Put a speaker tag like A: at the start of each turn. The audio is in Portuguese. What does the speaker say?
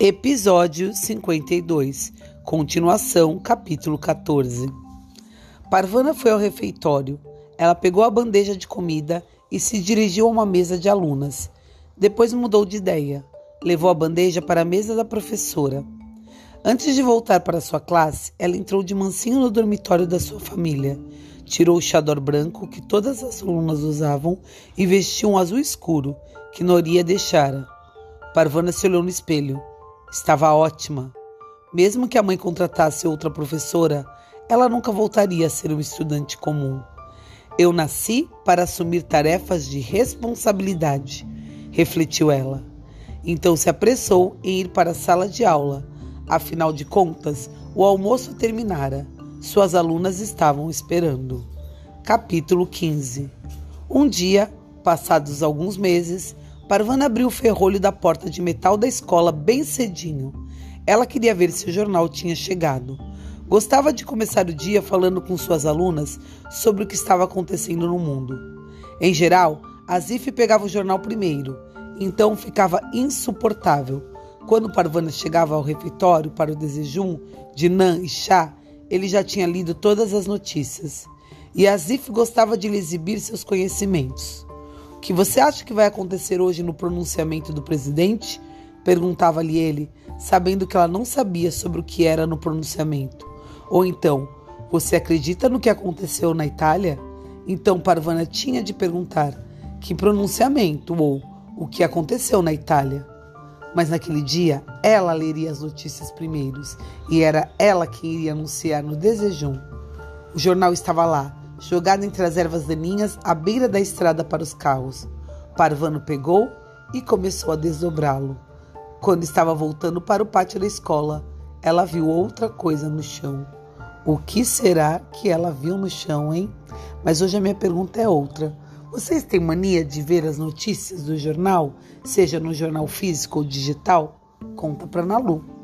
A: Episódio 52, continuação, capítulo 14. Parvana foi ao refeitório. Ela pegou a bandeja de comida e se dirigiu a uma mesa de alunas. Depois mudou de ideia. Levou a bandeja para a mesa da professora. Antes de voltar para sua classe, ela entrou de mansinho no dormitório da sua família. Tirou o chador branco que todas as alunas usavam e vestiu um azul escuro que Noria deixara. Parvana se olhou no espelho. Estava ótima. Mesmo que a mãe contratasse outra professora, ela nunca voltaria a ser uma estudante comum. Eu nasci para assumir tarefas de responsabilidade, refletiu ela. Então se apressou em ir para a sala de aula. Afinal de contas, o almoço terminara. Suas alunas estavam esperando. Capítulo 15 Um dia, passados alguns meses, Parvana abriu o ferrolho da porta de metal da escola bem cedinho. Ela queria ver se o jornal tinha chegado. Gostava de começar o dia falando com suas alunas sobre o que estava acontecendo no mundo. Em geral, a Zif pegava o jornal primeiro, então ficava insuportável. Quando Parvana chegava ao refeitório para o desejum de nã e chá, ele já tinha lido todas as notícias. E a Zif gostava de lhe exibir seus conhecimentos que você acha que vai acontecer hoje no pronunciamento do presidente? Perguntava-lhe ele, sabendo que ela não sabia sobre o que era no pronunciamento. Ou então, você acredita no que aconteceu na Itália? Então Parvana tinha de perguntar que pronunciamento ou o que aconteceu na Itália. Mas naquele dia, ela leria as notícias primeiros e era ela quem iria anunciar no desejum. O jornal estava lá, jogado entre as ervas daninhas à beira da estrada para os carros. Parvano pegou e começou a desdobrá-lo. Quando estava voltando para o pátio da escola, ela viu outra coisa no chão. O que será que ela viu no chão, hein? Mas hoje a minha pergunta é outra. Vocês têm mania de ver as notícias do jornal, seja no jornal físico ou digital? Conta para Nalu.